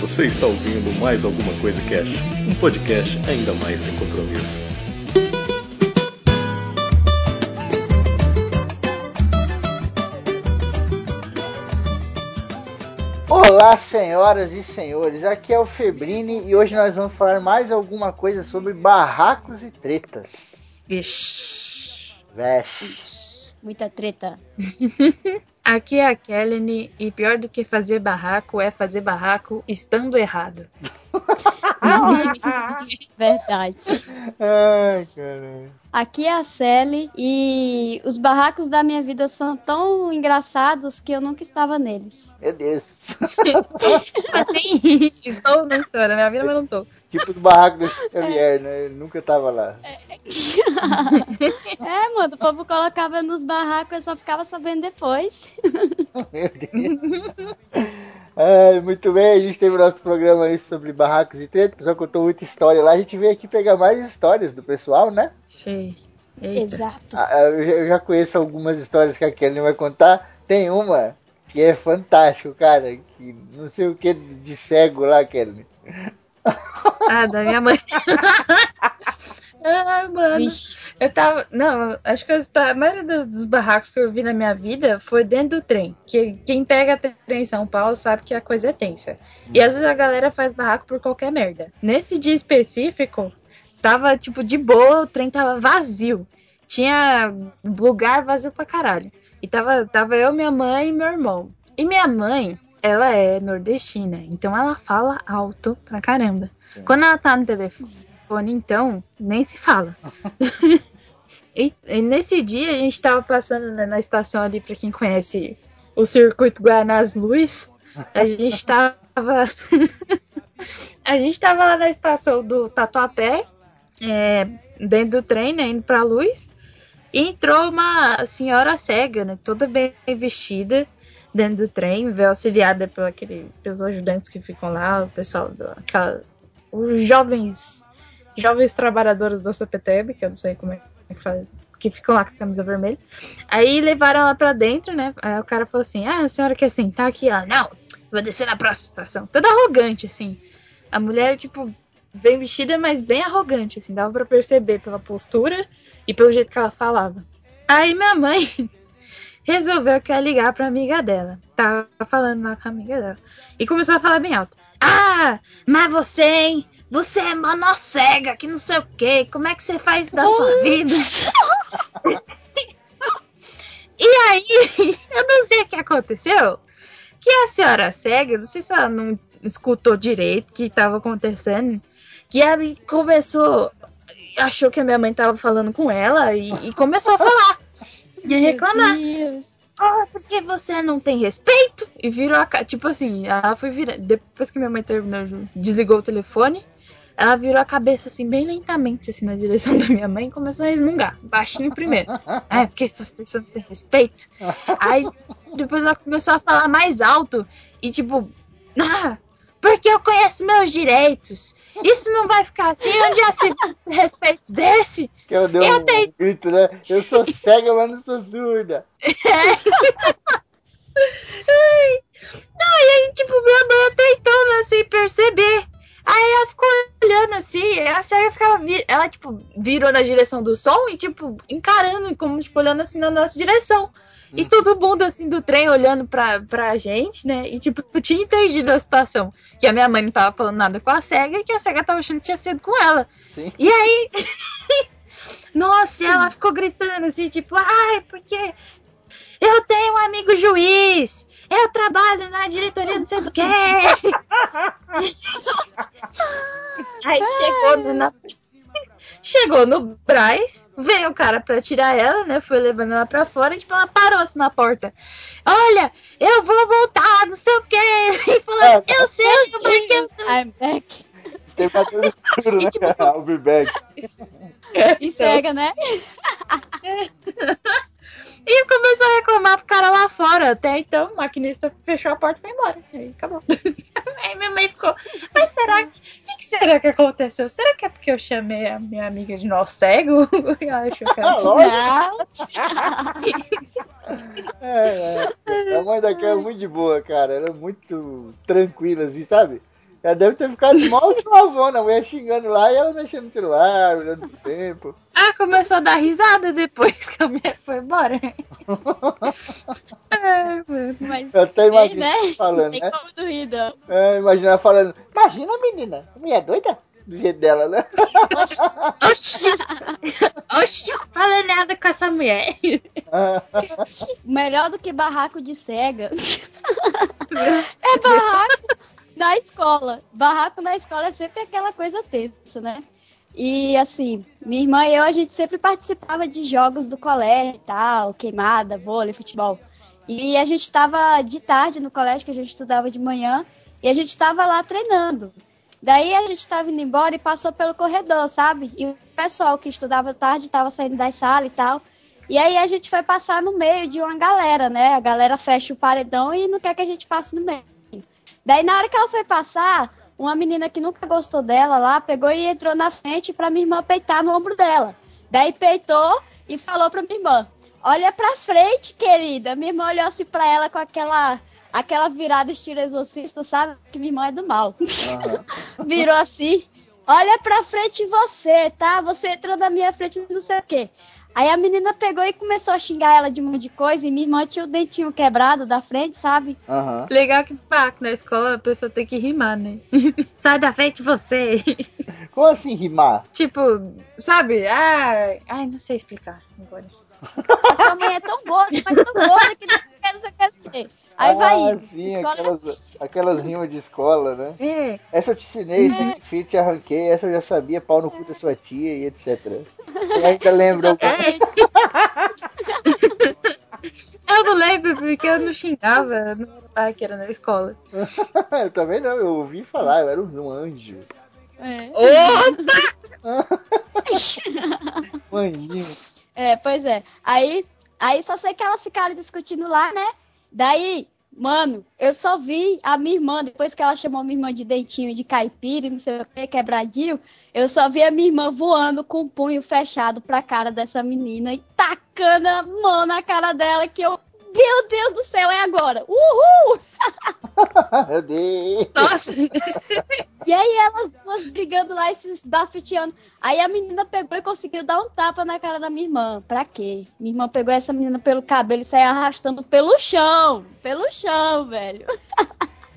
Você está ouvindo mais alguma coisa Cash, um podcast ainda mais sem compromisso. Olá, senhoras e senhores, aqui é o Febrini e hoje nós vamos falar mais alguma coisa sobre barracos e tretas. Vixe. Vesh. Muita treta. Aqui é a Kelly e pior do que fazer barraco é fazer barraco estando errado. Verdade. Ai, caralho. Aqui é a Sally e os barracos da minha vida são tão engraçados que eu nunca estava neles. Meu Deus. Assim, estou na história, minha vida, mas não tô. Tipo do barraco do Xavier, né? Ele nunca tava lá. É, mano, o povo colocava nos barracos, eu só ficava sabendo depois. Meu Deus. Ai, muito bem, a gente teve o nosso programa aí sobre barracos e tretas. O pessoal contou muita história lá. A gente veio aqui pegar mais histórias do pessoal, né? Eita. Exato. Ah, Eu já- eu já conheço algumas histórias que a Kelly vai contar. Tem uma que é fantástico, cara. Que não sei o que de cego lá, Kelly. Ah, da minha mãe. ah, mano. Vixe. Eu tava. Não, acho que as- a maioria dos, dos barracos que eu vi na minha vida foi dentro do trem. Que quem pega trem em São Paulo sabe que a coisa é tensa. E às vezes a galera faz barraco por qualquer merda. Nesse dia específico, tava tipo de boa, o trem tava vazio. Tinha lugar vazio pra caralho. E tava, tava eu, minha mãe e meu irmão. E minha mãe, ela é nordestina, então ela fala alto pra caramba. Sim. Quando ela tá no telefone, então, nem se fala. e, e nesse dia a gente tava passando né, na estação ali, pra quem conhece o circuito Guanás Luz, a gente tava. a gente tava lá na estação do Tatuapé, é, dentro do trem, né, indo pra luz. E entrou uma senhora cega, né, toda bem vestida, dentro do trem, veio auxiliada pelo aquele, pelos ajudantes que ficam lá, o pessoal, do, aquela, os jovens jovens trabalhadores da CPTEB, que eu não sei como é que faz, que ficam lá com a camisa vermelha. Aí levaram ela pra dentro, né? Aí o cara falou assim: Ah, a senhora quer sentar aqui? Ela, não, vou descer na próxima estação. Toda arrogante, assim. A mulher, tipo, bem vestida, mas bem arrogante, assim. Dava pra perceber pela postura e pelo jeito que ela falava. Aí minha mãe resolveu que ia ligar pra amiga dela. Tava falando lá com a amiga dela. E começou a falar bem alto. Ah, mas você, hein? Você é mano cega, que não sei o quê. Como é que você faz da sua vida? e aí, eu não sei o que aconteceu. Que a senhora cega, não sei se ela não escutou direito o que estava acontecendo. Que ela começou. Achou que a minha mãe tava falando com ela e, e começou a falar. E reclamar. Ah, porque você não tem respeito? E virou a cara. Tipo assim, ela foi virar. Depois que minha mãe terminou, desligou o telefone. Ela virou a cabeça assim, bem lentamente, assim, na direção da minha mãe e começou a resmungar. Baixinho primeiro. É, porque essas pessoas não têm respeito. Aí depois ela começou a falar mais alto e tipo, ah, porque eu conheço meus direitos. Isso não vai ficar assim, onde já se se respeito desse? Que ela deu Eu um tenho- grito, né? Eu sou cega, mas não sou surda. Não, e aí, tipo, minha mãe aceitando, assim, perceber. Aí ela ficou olhando assim, a cega ficava. Ela, tipo, virou na direção do som e, tipo, encarando, como, tipo, olhando assim na nossa direção. E todo mundo, assim, do trem olhando pra, pra gente, né? E, tipo, eu tinha entendido a situação. Que a minha mãe não tava falando nada com a cega e que a cega tava achando que tinha sido com ela. Sim. E aí. Nossa, e ela ficou gritando assim, tipo, ai, porque eu tenho um amigo juiz, eu trabalho na diretoria não sei do que. aí chegou na- chegou no Braz, veio o cara pra tirar ela, né? Foi levando ela pra fora e tipo, ela parou assim na porta. Olha, eu vou voltar, não sei o que. E falou, É, eu sei, porque eu I'm back. Tem batendo escuro, né? E, tipo, I'll be back. E cega, né? E começou a reclamar pro cara lá fora. Até então, o maquinista fechou a porta e foi embora. Aí acabou. Aí minha mãe ficou, mas será que. O que, que será que aconteceu? Será que é porque eu chamei a minha amiga de nó cego? E ela achou que era. É, é. A mãe da Kel é muito de boa, cara. Ela é muito tranquila, assim, sabe? Ela deve ter ficado mal suavona, a mulher xingando lá e ela mexendo no celular, olhando pro tempo. Ah, começou a dar risada depois que a mulher foi embora. é. Mas Eu até tem, imagino né? falando, Tem né? como não. É, imagina ela falando, imagina menina, a mulher é doida? Do jeito dela, né? Oxi! Oxi! Fala nada com essa mulher. Melhor do que barraco de cega é barraco na escola. Barraco na escola é sempre aquela coisa tensa, né? E assim, minha irmã e eu, a gente sempre participava de jogos do colégio e tal, queimada, vôlei, futebol. E a gente tava de tarde no colégio, que a gente estudava de manhã, e a gente tava lá treinando. Daí a gente tava indo embora e passou pelo corredor, sabe? E o pessoal que estudava tarde tava saindo das salas e tal. E aí a gente foi passar no meio de uma galera, né? A galera fecha o paredão e não quer que a gente passe no meio. Daí na hora que ela foi passar, uma menina que nunca gostou dela lá pegou e entrou na frente pra minha irmã peitar no ombro dela. Daí peitou e falou pra minha irmã: Olha pra frente, querida. Minha irmã olhou assim pra ela com aquela, aquela virada estilo exorcista, sabe? Que minha irmã é do mal. Virou assim: Olha pra frente você, tá? Você entrou na minha frente, não sei o quê. Aí a menina pegou e começou a xingar ela de um monte de coisa. E minha irmã tinha o dentinho quebrado da frente, sabe? Aham. Legal que pá, na escola a pessoa tem que rimar, né? Sai da frente você. Como assim rimar? tipo, sabe? Ai, ai, não sei explicar agora. Sua mãe é tão gorda, mas tão gorda que não não dizer. Aí vai ah, indo. sim, Escola- aquelas, aquelas rimas de escola, né? É, Essa eu te ensinei, essa eu te arranquei, essa eu já sabia, pau no cu da sua tia e etc. Eu ainda lembro alguma eu não lembro porque eu não xingava, eu não era que era na escola. Eu também não, eu ouvi falar, eu era um anjo. É. Um anjinho. É, pois é. Aí, aí só sei que elas ficaram discutindo lá, né? Daí, mano, eu só vi a minha irmã, depois que ela chamou minha irmã de dentinho de caipira não sei o que, quebradinho, eu só vi a minha irmã voando com o punho fechado pra cara dessa menina e tacando a mão na cara dela que eu. Meu Deus do céu, é agora! Uhul! Meu Deus. Nossa! E aí elas duas brigando lá e se esbafeteando. Aí a menina pegou e conseguiu dar um tapa na cara da minha irmã. Pra quê? Minha irmã pegou essa menina pelo cabelo e saiu arrastando pelo chão. Pelo chão, velho.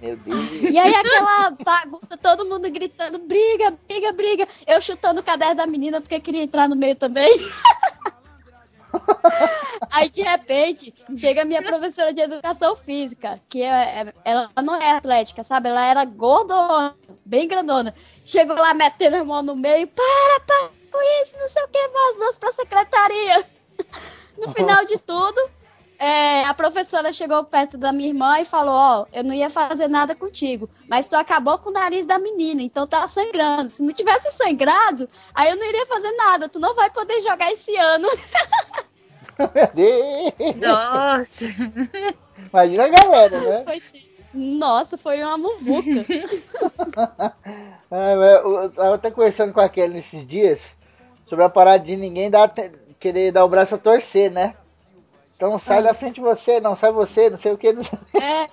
Meu Deus. E aí aquela bagunça, todo mundo gritando, briga, briga, briga. Eu chutando o caderno da menina porque queria entrar no meio também. Aí de repente chega a minha professora de educação física, que é, é- ela não é atlética, sabe? Ela era gordona, bem grandona. Chegou lá metendo a mão no meio, para, para com isso, não sei o que, vós duas pra secretaria. No final de tudo, é, a professora chegou perto da minha irmã e falou: Ó, eu não ia fazer nada contigo, mas tu acabou com o nariz da menina, então tá sangrando. Se não tivesse sangrado, aí eu não iria fazer nada, tu não vai poder jogar esse ano. Nossa! Imagina a galera, né? Foi- Nossa, foi uma muvuca. Ah, eu eu tava até conversando com a Kelly nesses dias sobre a parada de ninguém dar, querer dar o braço a torcer, né? Então sai da frente você, não sai você, não sei o que, não sei. É,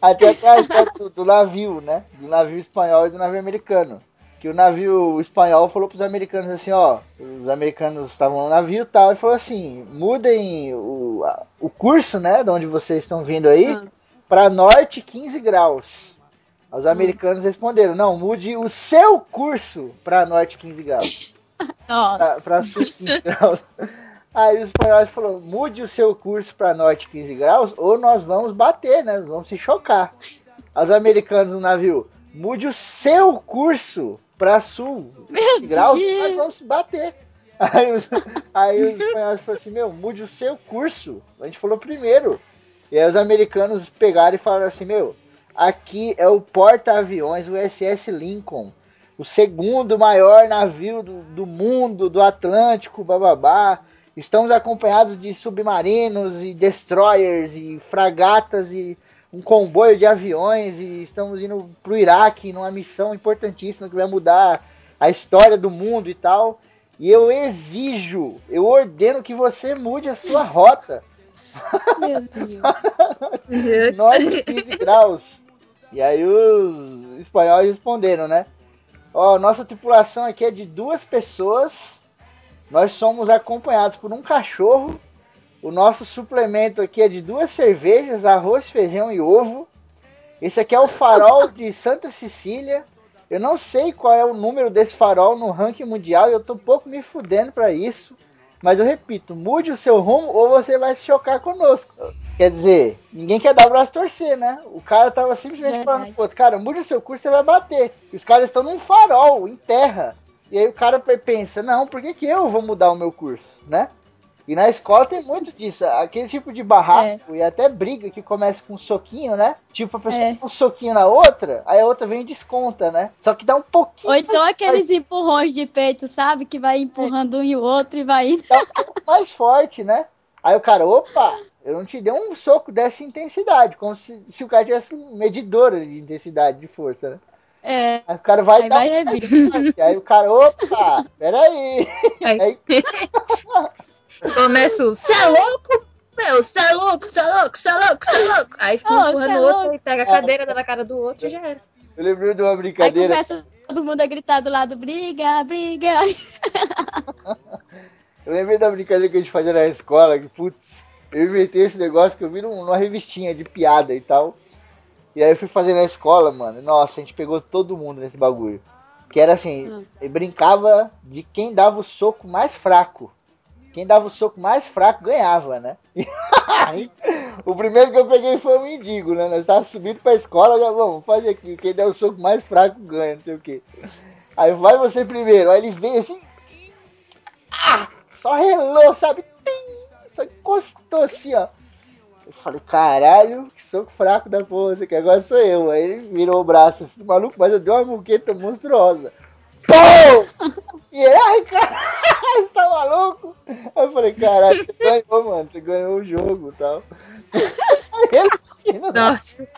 Até até a história do, do navio, né? Do navio espanhol e do navio americano. Que o navio espanhol falou pros americanos assim, ó. Os americanos estavam no navio e tal, e falou assim, mudem o, a- o curso, né? De onde vocês estão vindo aí, Ah. pra norte 15 graus. Os americanos responderam, não, mude o seu curso pra norte 15 graus. pra sul 15 graus. Aí os espanhóis falaram, mude o seu curso pra norte 15 graus ou nós vamos bater, né? Nós vamos se chocar. Os americanos no navio, mude o seu curso pra sul 15 graus nós vamos se bater. Aí os, aí os espanhóis falaram assim, meu, mude o seu curso. A gente falou primeiro. E aí os americanos pegaram e falaram assim, meu, aqui é o porta-aviões USS Lincoln o segundo maior navio do, do mundo, do Atlântico, bababá. Estamos acompanhados de submarinos e destroyers e fragatas e um comboio de aviões e estamos indo pro Iraque numa missão importantíssima que vai mudar a história do mundo e tal. E eu exijo, eu ordeno que você mude a sua rota. meu Deus. Norte 15 graus. E aí os espanhóis responderam, né? Ó, nossa tripulação aqui é de duas pessoas. Nós somos acompanhados por um cachorro. O nosso suplemento aqui é de duas cervejas, arroz, feijão e ovo. Esse aqui é o farol de Santa Cecília. Eu não sei qual é o número desse farol no ranking mundial e eu tô um pouco me fudendo para isso. Mas eu repito, mude o seu rumo ou você vai se chocar conosco. Quer dizer, ninguém quer dar o braço torcer, né? O cara tava simplesmente Verdade. falando pro outro, cara, mude o seu curso, você vai bater. E os caras estão num farol, em terra. E aí o cara pensa, não, por que, que eu vou mudar o meu curso, né? E na escola tem muito disso, aquele tipo de barraco e até briga que começa com um soquinho, né? Tipo, a pessoa É. um soquinho na outra, aí a outra vem e desconta, né? Só que dá um pouquinho Ou então aqueles empurrões de peito, sabe? Que vai empurrando um e o outro e vai indo. dá um pouco mais forte, né? Aí o cara, opa, eu não te dei um soco dessa intensidade, como se, se o cara tivesse um medidor de intensidade de força, né? É, Aí o cara vai aí dar vai um revir. Aí o cara, opa, peraí. Aí Aí, começa o, cê é louco? Meu, cê é louco, cê é louco, cê é louco, cê é louco. Aí fica um cê empurrando é o outro louco. e pega a cadeira dá na cara do outro e já era. eu lembrei de uma Aí brincadeira. começa todo mundo a gritar do lado, briga, briga. Eu lembrei da brincadeira que a gente fazia na escola, que, putz, eu inventei esse negócio que eu vi num- numa revistinha de piada e tal. E aí eu fui fazer na escola, mano. Nossa, a gente pegou todo mundo nesse bagulho. Que era assim, Hum. brincava de quem dava o soco mais fraco. Quem dava o soco mais fraco ganhava, né? Aí, o primeiro que eu peguei foi o mendigo, né? Nós estávamos subindo pra escola, já vamos fazer aqui. Quem der o soco mais fraco ganha, não sei o quê. Aí vai você primeiro. Aí ele veio assim, ah, só relou, sabe? Tim, só encostou assim, ó. Eu falei, caralho, que soco fraco da porra, aqui agora sou eu. Aí ele virou o braço assim, maluco, mas eu dei uma muqueta monstruosa. Pum! E ele, ai, caralho, você tá maluco? Aí eu falei, caralho, você ganhou, mano, você ganhou o jogo e tal. Ele Nossa,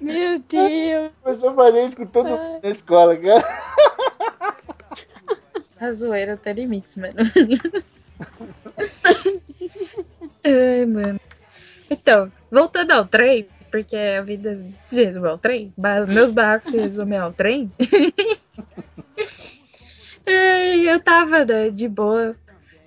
Meu Deus. começou a fazer isso com todo mundo na escola, cara. a zoeira tem limites, mano. Então, voltando ao trem, porque a vida se resume ao trem, meus barracos se resumem ao trem. Ai, eu tava né, de boa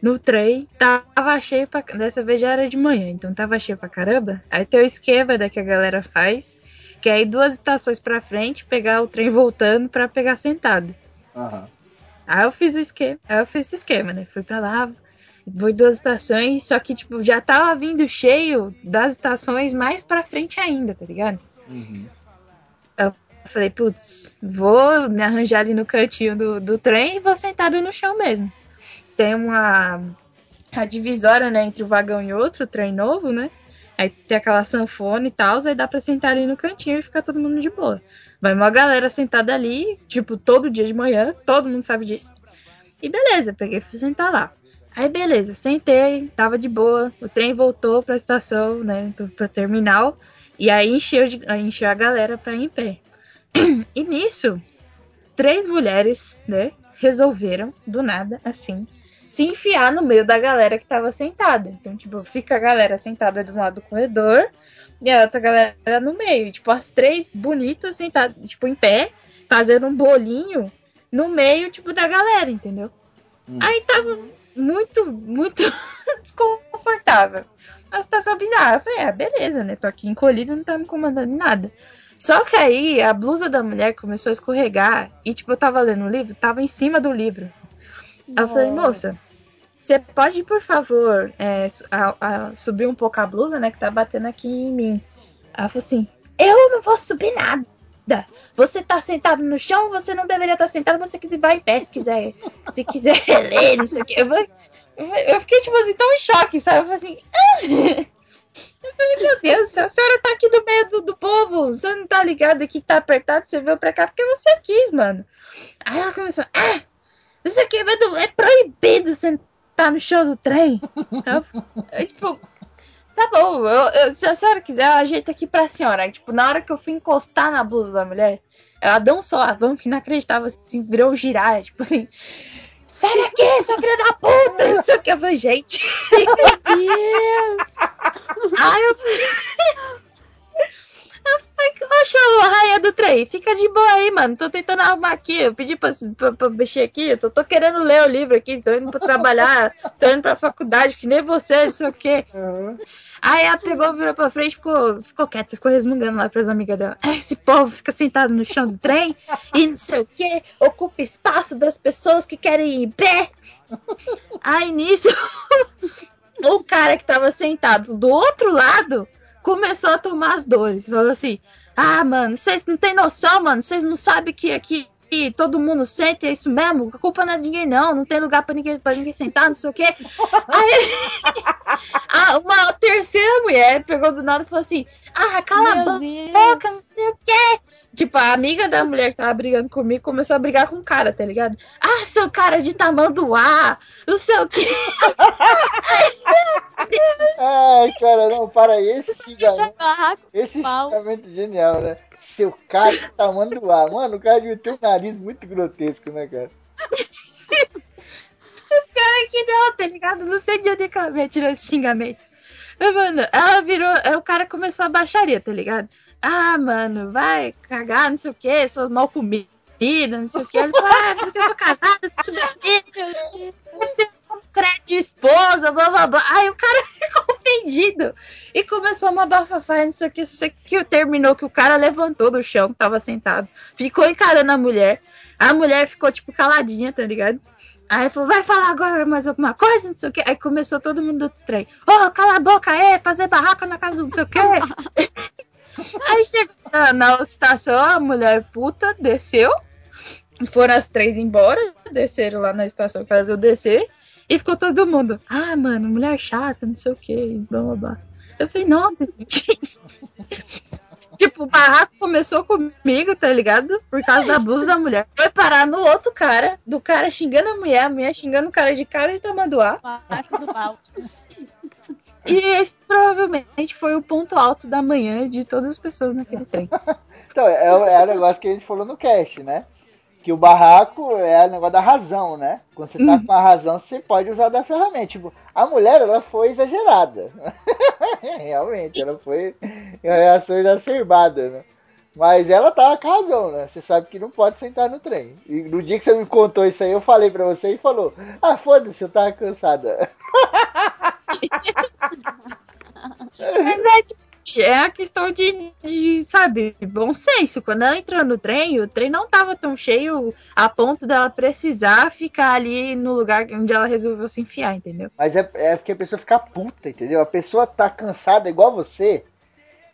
no trem, tava cheio pra. Dessa vez já era de manhã, então tava cheio pra caramba. Aí tem o esquema né, que a galera faz, que é ir duas estações pra frente, pegar o trem voltando pra pegar sentado. Aham. Aí eu fiz o esquema, aí eu fiz esse esquema, né? Fui pra lá, fui duas estações, só que, tipo, já tava vindo cheio das estações mais pra frente ainda, tá ligado? Uhum. Eu falei, putz, vou me arranjar ali no cantinho do, do trem e vou sentada no chão mesmo. Tem uma a divisória, né, entre o vagão e outro, o trem novo, né? Aí tem aquela sanfona e tal, aí dá pra sentar ali no cantinho e ficar todo mundo de boa. Vai uma galera sentada ali, tipo, todo dia de manhã, todo mundo sabe disso. E beleza, peguei e fui sentar lá. Aí beleza, sentei, tava de boa, o trem voltou pra estação, né, pra, pra terminal, e aí encheu, de, aí encheu a galera pra ir em pé. E nisso, três mulheres, né, resolveram, do nada, assim, se enfiar no meio da galera que tava sentada. Então, tipo, fica a galera sentada do lado do corredor e a outra galera no meio. Tipo, as três bonitas sentadas, tipo, em pé, fazendo um bolinho no meio, tipo, da galera, entendeu? Hum. Aí tava muito, muito desconfortável. Uma situação bizarra. Eu falei, ah, beleza, né? Tô aqui encolhida, não tá me incomodando nada. Só que aí a blusa da mulher começou a escorregar e, tipo, eu tava lendo o livro, tava em cima do livro. Aí eu falei, moça, você pode, por favor, é, a- a- subir um pouco a blusa, né? Que tá batendo aqui em mim. Ela falou assim: Eu não vou subir nada. Você tá sentado no chão, você não deveria estar sentado, você que vai em pé se quiser. Se quiser ler, não sei o quê. Eu, eu fiquei, tipo assim, tão em choque, sabe? Eu falei assim. "Ah!" Eu falei, meu Deus, a senhora tá aqui no meio do, do povo, você não tá ligado aqui que tá apertado, você veio pra cá porque você quis, mano. Aí ela começou, ah, isso aqui é, é proibido sentar no chão do trem. Eu, eu, tipo, tá bom, eu- eu- se a senhora quiser, eu ajeito aqui pra senhora. Aí, tipo, na hora que eu fui encostar na blusa da mulher, ela deu um solavanco inacreditável, assim, virou girar, tipo assim, sai daqui, sua filha da puta, não sei o que. Eu falei, gente. Deus. Aí eu falei. Eu falei, oxe, velho, fica de boa aí, mano. Tô tentando arrumar aqui. Eu pedi pra, pra, pra mexer aqui. Eu tô, tô, querendo ler o livro aqui. Tô indo pra trabalhar. tô indo pra faculdade, que nem você, não sei o quê. Uhum. Aí ela pegou, virou pra frente, ficou, ficou quieta, ficou resmungando lá pras amigas dela. É, esse povo fica sentado no chão do trem e não sei o que, ocupa espaço das pessoas que querem ir em pé. Aí nisso, o cara que tava sentado do outro lado começou a tomar as dores. Falou assim: Ah, mano, vocês não tem noção, mano, vocês não sabem que aqui todo mundo sente, é isso mesmo, a culpa não é de ninguém não, não tem lugar pra ninguém, pra ninguém sentar, não sei o quê. Aí, uma terceira mulher pegou do nada e falou assim, ah, cala Meu a boca, não sei o quê. Tipo, a amiga da mulher que tava brigando comigo começou a brigar com o cara, tá ligado? Ah, seu cara de tamanduá, não sei o quê. Ai, cara, não, para esse xingamento. Esse xingamento genial, né? Seu cara de tamanduá. Mano, o cara devia ter um nariz muito grotesco, né, cara? Pior é que não, tá ligado? Não sei de onde que ela tirou esse xingamento. Mano, ela virou. O cara começou a baixaria, tá ligado? Ah, mano, vai cagar, não sei o que, sou mal comida, não sei o que. Ele falou, ah, porque eu sou casada, tudo bem, crédito de esposa, blá blá blá. Aí o cara ficou ofendido e começou uma bafafá, não sei o que, isso que terminou que o cara levantou do chão que tava sentado, ficou encarando a mulher. A mulher ficou, tipo, caladinha, tá ligado? Aí falou, vai falar agora mais alguma coisa, não sei o que. Aí começou todo mundo do trem. Ô, oh, cala a boca aí, fazer barraca na casa não sei o que. aí chegou na, estação, a mulher puta desceu. Foram as três embora, desceram lá na estação que elas iam descer. E ficou todo mundo, ah, mano, mulher chata, não sei o que, blá blá blá. Eu falei, nossa, gente. Tipo, o barraco começou comigo, tá ligado? Por causa da blusa da mulher. Foi parar no outro cara, do cara xingando a mulher, a mulher xingando o cara de cara de tamanduá. Barraco do mal. E esse provavelmente foi o ponto alto da manhã de todas as pessoas naquele trem. então, é, é o negócio que a gente falou no cast, né? Que o barraco é o negócio da razão, né? Quando você tá uhum. com a razão, você pode usar da ferramenta. Tipo, a mulher, ela foi exagerada. Realmente, ela foi uma reação exacerbada, né? Mas ela tava com razão, né? Você sabe que não pode sentar no trem. E no dia que você me contou isso aí, eu falei pra você e falou: Ah, foda-se, eu tava cansada. Mas é tipo, é a questão de, de, sabe, bom senso. Quando ela entrou no trem, o trem não tava tão cheio a ponto dela precisar ficar ali no lugar onde ela resolveu se enfiar, entendeu? Mas é, é porque a pessoa fica puta, entendeu? A pessoa tá cansada igual você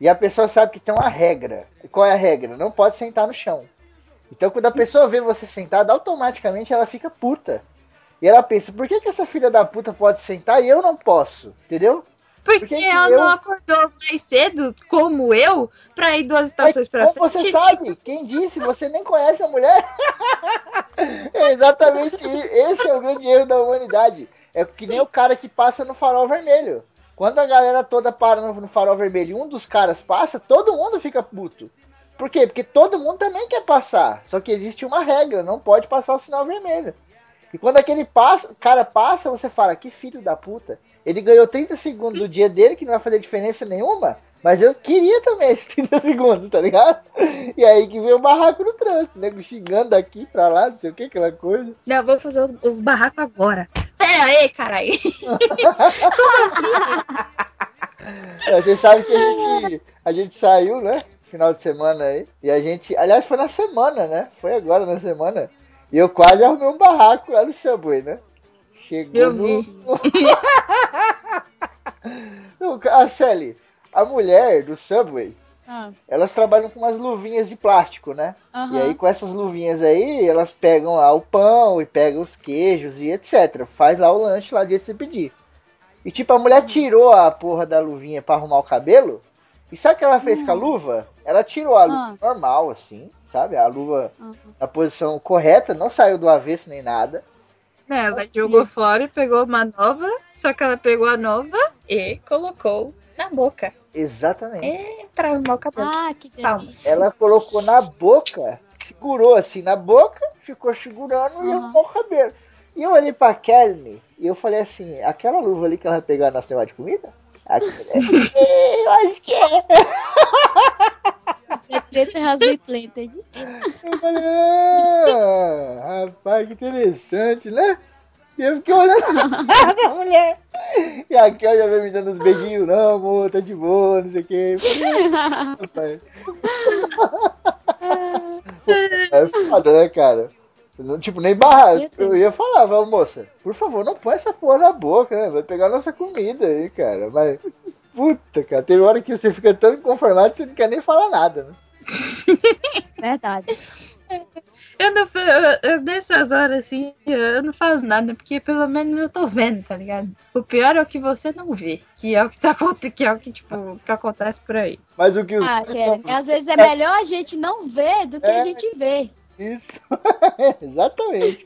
e a pessoa sabe que tem uma regra. Qual é a regra? Não pode sentar no chão. Então quando a pessoa vê você sentado, automaticamente ela fica puta. E ela pensa, por que, que essa filha da puta pode sentar e eu não posso? Entendeu? Porque, Porque ela eu... não acordou mais cedo, como eu, pra ir duas estações pra frente. Você sabe, quem disse? Você nem conhece a mulher. é exatamente esse é o grande erro da humanidade. É que nem o cara que passa no farol vermelho. Quando a galera toda para no, farol vermelho e um dos caras passa, todo mundo fica puto. Por quê? Porque todo mundo também quer passar. Só que existe uma regra, não pode passar o sinal vermelho. E quando aquele passa, cara passa, você fala, que filho da puta. Ele ganhou 30 segundos do dia dele, que não vai fazer diferença nenhuma. Mas eu queria também esses 30 segundos, tá ligado? E aí que veio o barraco no trânsito, né? Xingando daqui pra lá, não sei o que, aquela coisa. Não, vou fazer o, o barraco agora. Pera aí, caralho. é, você sabe que a gente, a gente saiu, né? Final de semana aí. E a gente. Aliás, foi na semana, né? Foi agora na semana. E eu quase arrumei um barraco lá no Subway, né? Chegou eu no. a Sally, a mulher do Subway, ah. elas trabalham com umas luvinhas de plástico, né? Uhum. E aí com essas luvinhas aí, elas pegam lá o pão e pegam os queijos e etc. Faz lá o lanche lá de você pedir. E tipo, a mulher tirou a porra da luvinha para arrumar o cabelo. E sabe o que ela fez uhum. com a hum. luva? Ela tirou a luva uhum. normal, assim, sabe? A luva uhum. na posição correta, não saiu do avesso nem nada. É, ela jogou fora e pegou uma nova, só que ela pegou a nova e colocou na boca. Exatamente. É, pra arrumar o cabelo. Ah, que delícia. Ela colocou na boca, segurou assim na boca, ficou segurando uhum. e arrumou o cabelo. E eu olhei pra Kelly e eu falei assim, aquela luva ali que ela vai pegar na cena de comida? Né? eu acho que é. Has been planted. Eu falei, ah, rapaz, que interessante, né? E eu fiquei olhando a mulher. E a Kel já veio me dando uns beijinhos, não, amor, tá de boa, não sei o que. Rapaz. É foda, né, cara? Tipo, nem barrar. Eu ia falar, vai, moça, por favor, não põe essa porra na boca, né? Vai pegar nossa comida aí, cara. Mas, puta, cara, tem hora que você fica tão inconformado que você não quer nem falar nada, né? Verdade. Eu não eu, eu, nessas horas assim, eu não falo nada, porque pelo menos eu tô vendo, tá ligado? O pior é o que você não vê, que é o que tá que é o que, tipo, que acontece por aí. Mas o que os Ah, Karen, às vezes é melhor a gente não ver do que a gente ver. Isso, exatamente.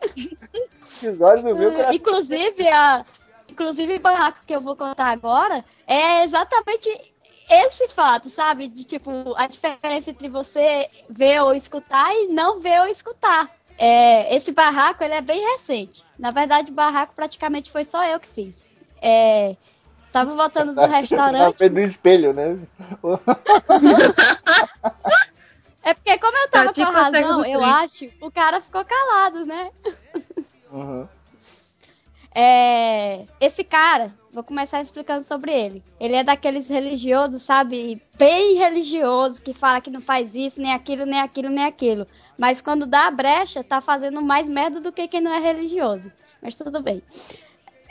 Do meu coração. Inclusive, a, inclusive o barraco que eu vou contar agora é exatamente esse fato, sabe? De tipo, a diferença entre você ver ou escutar e não ver ou escutar. É, esse barraco ele é bem recente. Na verdade, o barraco praticamente foi só eu que fiz. É, tava voltando do restaurante. Na do espelho, né? É porque como eu tava tá, tipo com a razão, eu acho, o cara ficou calado, né? Uhum. É, esse cara, vou começar explicando sobre ele. Ele é daqueles religiosos, sabe? Bem religioso, que fala que não faz isso, nem aquilo, nem aquilo, nem aquilo. Mas quando dá a brecha, tá fazendo mais merda do que quem não é religioso. Mas tudo bem.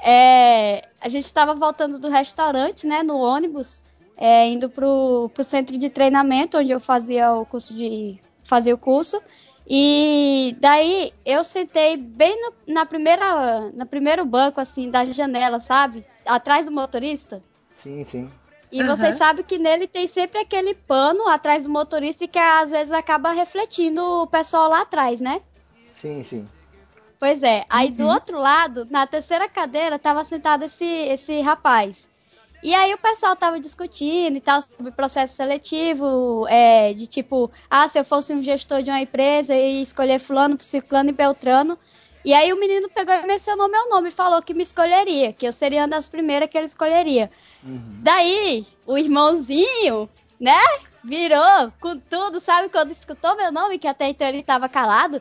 É, a gente estava voltando do restaurante, né, no ônibus, é, indo pro, pro centro de treinamento, onde eu fazia o curso de. fazia o curso. E daí eu sentei bem no, na primeira, na primeiro banco assim da janela, sabe? Atrás do motorista. Sim, sim. E uhum. vocês sabem que nele tem sempre aquele pano atrás do motorista que às vezes acaba refletindo o pessoal lá atrás, né? Sim, sim. Pois é. Aí uhum. do outro lado, na terceira cadeira, tava sentado esse, esse rapaz. E aí o pessoal tava discutindo e tal sobre processo seletivo, é, de tipo, ah, se eu fosse um gestor de uma empresa e escolher fulano, ciclano e beltrano. E aí o menino pegou e mencionou meu nome e falou que me escolheria, que eu seria uma das primeiras que ele escolheria. Uhum. Daí, o irmãozinho, né, virou com tudo, sabe, quando escutou meu nome, que até então ele tava calado.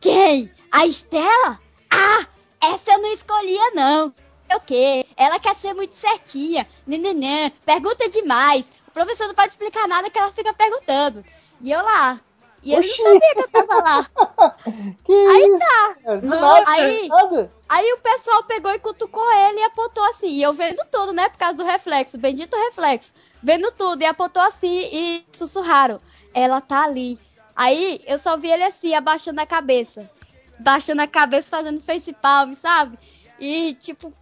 Quem? A Estela? Ah, essa eu não escolhia, não o quê? Ela quer ser muito certinha. Nenenã, pergunta demais. O professor não pode explicar nada que ela fica perguntando. E eu lá. E ele Oxi. não sabia que eu tava lá. que aí tá. Nada, aí, nada. aí o pessoal pegou e cutucou ele e apontou assim. E eu vendo tudo, né? Por causa do reflexo. Bendito reflexo. Vendo tudo. E apontou assim e sussurraram. Ela tá ali. Aí eu só vi ele assim, abaixando a cabeça. Baixando a cabeça, fazendo face palm, sabe? E, tipo,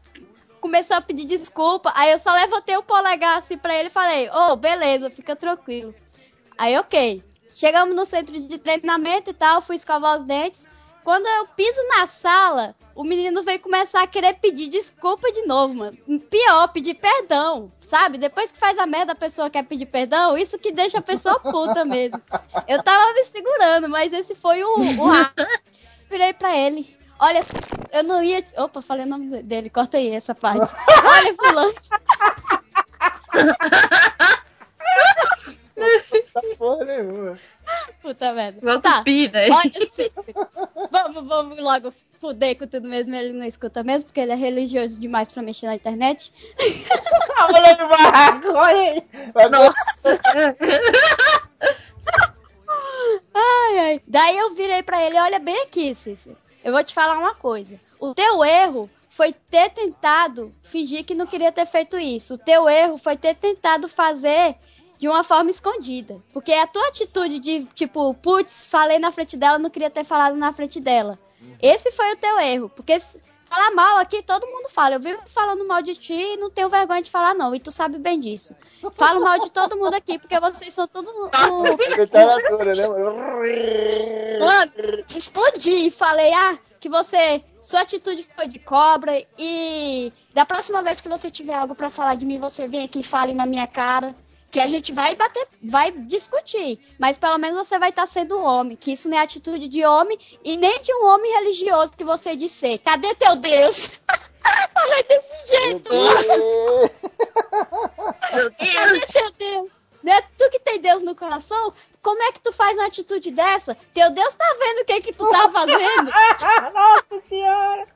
começou a pedir desculpa. Aí eu só levantei o polegar assim pra ele e falei: Ô, oh, beleza, fica tranquilo. Aí, ok. Chegamos no centro de treinamento e tal, fui escovar os dentes. Quando eu piso na sala, o menino veio começar a querer pedir desculpa de novo, mano. Pior, pedir perdão, sabe? Depois que faz a merda, a pessoa quer pedir perdão, isso que deixa a pessoa puta mesmo. Eu tava me segurando, mas esse foi o, o Virei pra ele. Olha, eu não ia. Opa, falei o nome dele, corta aí essa parte. Olha, fulano. porra nenhuma. Puta merda. Vamos tá. pi, velho. Olha, sim. vamos, vamos logo fuder com tudo mesmo. Ele não escuta mesmo, porque ele é religioso demais pra mexer na internet. A mulher do barraco, olha aí. Nossa. ai, ai. Daí eu virei pra ele, olha bem aqui, Cícero. Eu vou te falar uma coisa. O teu erro foi ter tentado fingir que não queria ter feito isso. O teu erro foi ter tentado fazer de uma forma escondida. Porque a tua atitude de, tipo, putz, falei na frente dela, não queria ter falado na frente dela. Esse foi o teu erro. Porque falar mal aqui, todo mundo fala. Eu vivo falando mal de ti e não tenho vergonha de falar, não. E tu sabe bem disso. Falo mal de todo mundo aqui, porque vocês são tudo. Nossa, né, mano? explodi e falei, ah, que você. Sua atitude foi de cobra e da próxima vez que você tiver algo para falar de mim, você vem aqui e fale na minha cara. Que a gente vai bater, vai discutir. Mas pelo menos você vai estar sendo homem. Que isso não é atitude de homem e nem de um homem religioso que você disse. Cadê teu Deus? Falei desse jeito. Cadê teu Deus? Não é tu que tem Deus no coração? como é que tu faz uma atitude dessa? Teu Deus tá vendo o que que tu tá fazendo? Nossa senhora!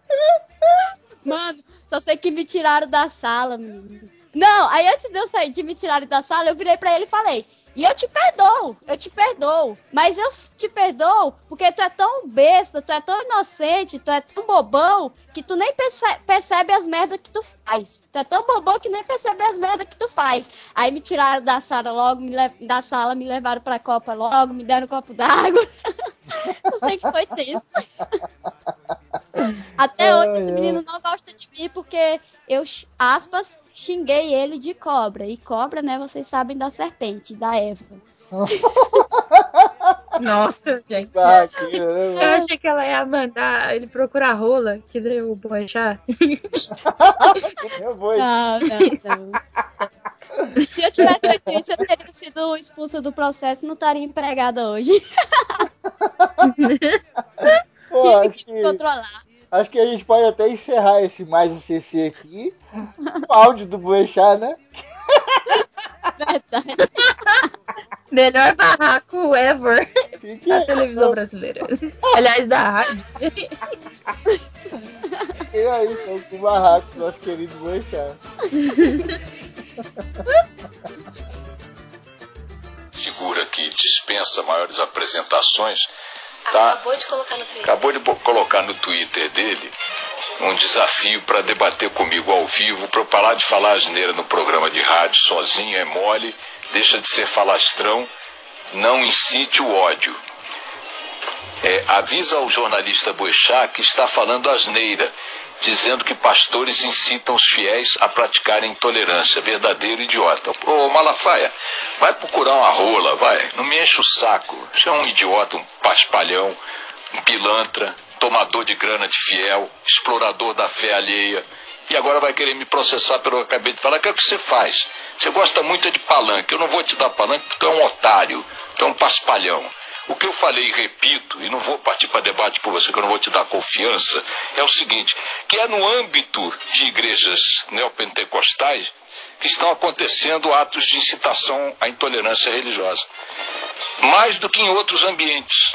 Mano, só sei que me tiraram da sala, menino. Não, aí antes de eu sair de me tirarem da sala, eu virei pra ele e falei: e eu te perdoo, eu te perdoo. Mas eu te perdoo porque tu é tão besta, tu é tão inocente, tu é tão bobão que tu nem perce percebe as merdas que tu faz. Tu é tão bobão que nem percebe as merdas que tu faz. Aí me tiraram da sala logo, me da sala, me levaram pra Copa logo, me deram um copo d'água. eu sei que foi tenso. Até hoje esse menino não gosta de mim porque eu, aspas, xinguei ele de cobra. E cobra, né, vocês sabem da serpente, da Eva. Nossa, gente. Né, Eu achei que ela ia mandar ele procurar rola, que deu o. Eu vou. Não, não, não. Se eu tivesse aqui, eu teria sido expulsa do processo, não estaria empregada hoje. Pô, Tive acho que que, controlar. acho que a gente pode até encerrar esse mais CC aqui. O áudio do Boechat, né? Verdade. Melhor barraco ever da televisão brasileira. Aliás, da rádio. Fiquem aí, então, com o barraco do nosso querido Boechat. figura que dispensa maiores apresentações, tá? Acabou de colocar no Twitter. acabou de colocar no Twitter dele um desafio para debater comigo ao vivo, para eu parar de falar asneira no programa de rádio sozinho, é mole, deixa de ser falastrão, não incite o ódio. É, avisa ao jornalista Boechat que está falando asneira, dizendo que pastores incitam os fiéis a praticarem intolerância. Verdadeiro idiota. Ô Malafaia, vai procurar uma rola, vai. Não me enche o saco. Você é um idiota, um paspalhão, um pilantra, tomador de grana de fiel, explorador da fé alheia. E agora vai querer me processar pelo que eu acabei de falar. Que é o que você faz? Você gosta muito de palanque. Eu não vou te dar palanque porque tu é um otário, tu é um paspalhão. O que eu falei e repito, e não vou partir para debate com você, que eu não vou te dar confiança, é o seguinte: que é no âmbito de igrejas neopentecostais que estão acontecendo atos de incitação à intolerância religiosa. Mais do que em outros ambientes.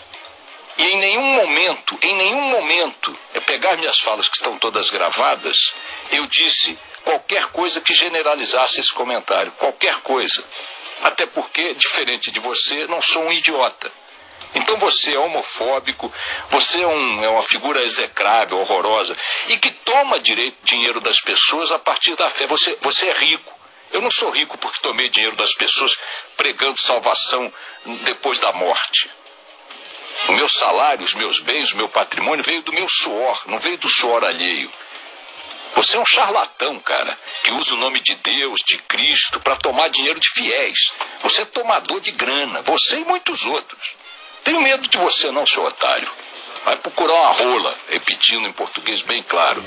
E em nenhum momento, em nenhum momento, é pegar minhas falas que estão todas gravadas, eu disse qualquer coisa que generalizasse esse comentário. Qualquer coisa. Até porque, diferente de você, não sou um idiota. Então você é homofóbico, você é, um, é uma figura execrável, horrorosa, e que toma direito, dinheiro das pessoas a partir da fé. Você, você é rico. Eu não sou rico porque tomei dinheiro das pessoas pregando salvação depois da morte. O meu salário, os meus bens, o meu patrimônio veio do meu suor, não veio do suor alheio. Você é um charlatão, cara, que usa o nome de Deus, de Cristo, para tomar dinheiro de fiéis. Você é tomador de grana, você e muitos outros. Tenho medo de você não, seu otário. Vai procurar uma rola, repetindo em português bem claro.